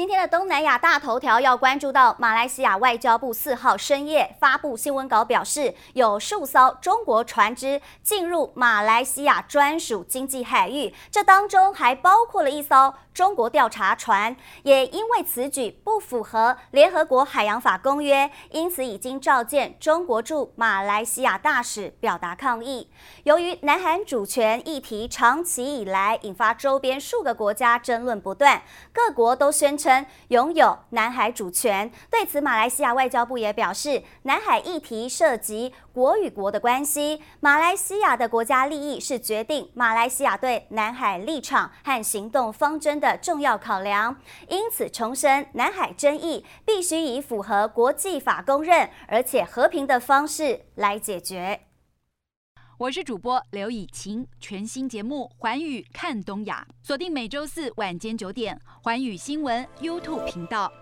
今天的东南亚大头条要关注到马来西亚外交部四号深夜发布新闻稿，表示有数艘中国船只进入马来西亚专属经济海域，这当中还包括了一艘中国调查船，也因为此举不符合联合国海洋法公约，因此已经召见中国驻马来西亚大使表达抗议。由于南海主权议题长期以来引发周边数个国家争论不断，各国都宣称拥有南海主权。对此，马来西亚外交部也表示，南海议题涉及国与国的关系，马来西亚的国家利益是决定马来西亚对南海立场和行动方针的重要考量。因此，重申南海争议必须以符合国际法公认而且和平的方式来解决。我是主播刘以晴，全新节目《环宇看东亚》，锁定每周四晚间九点，环宇新闻 YouTube 频道。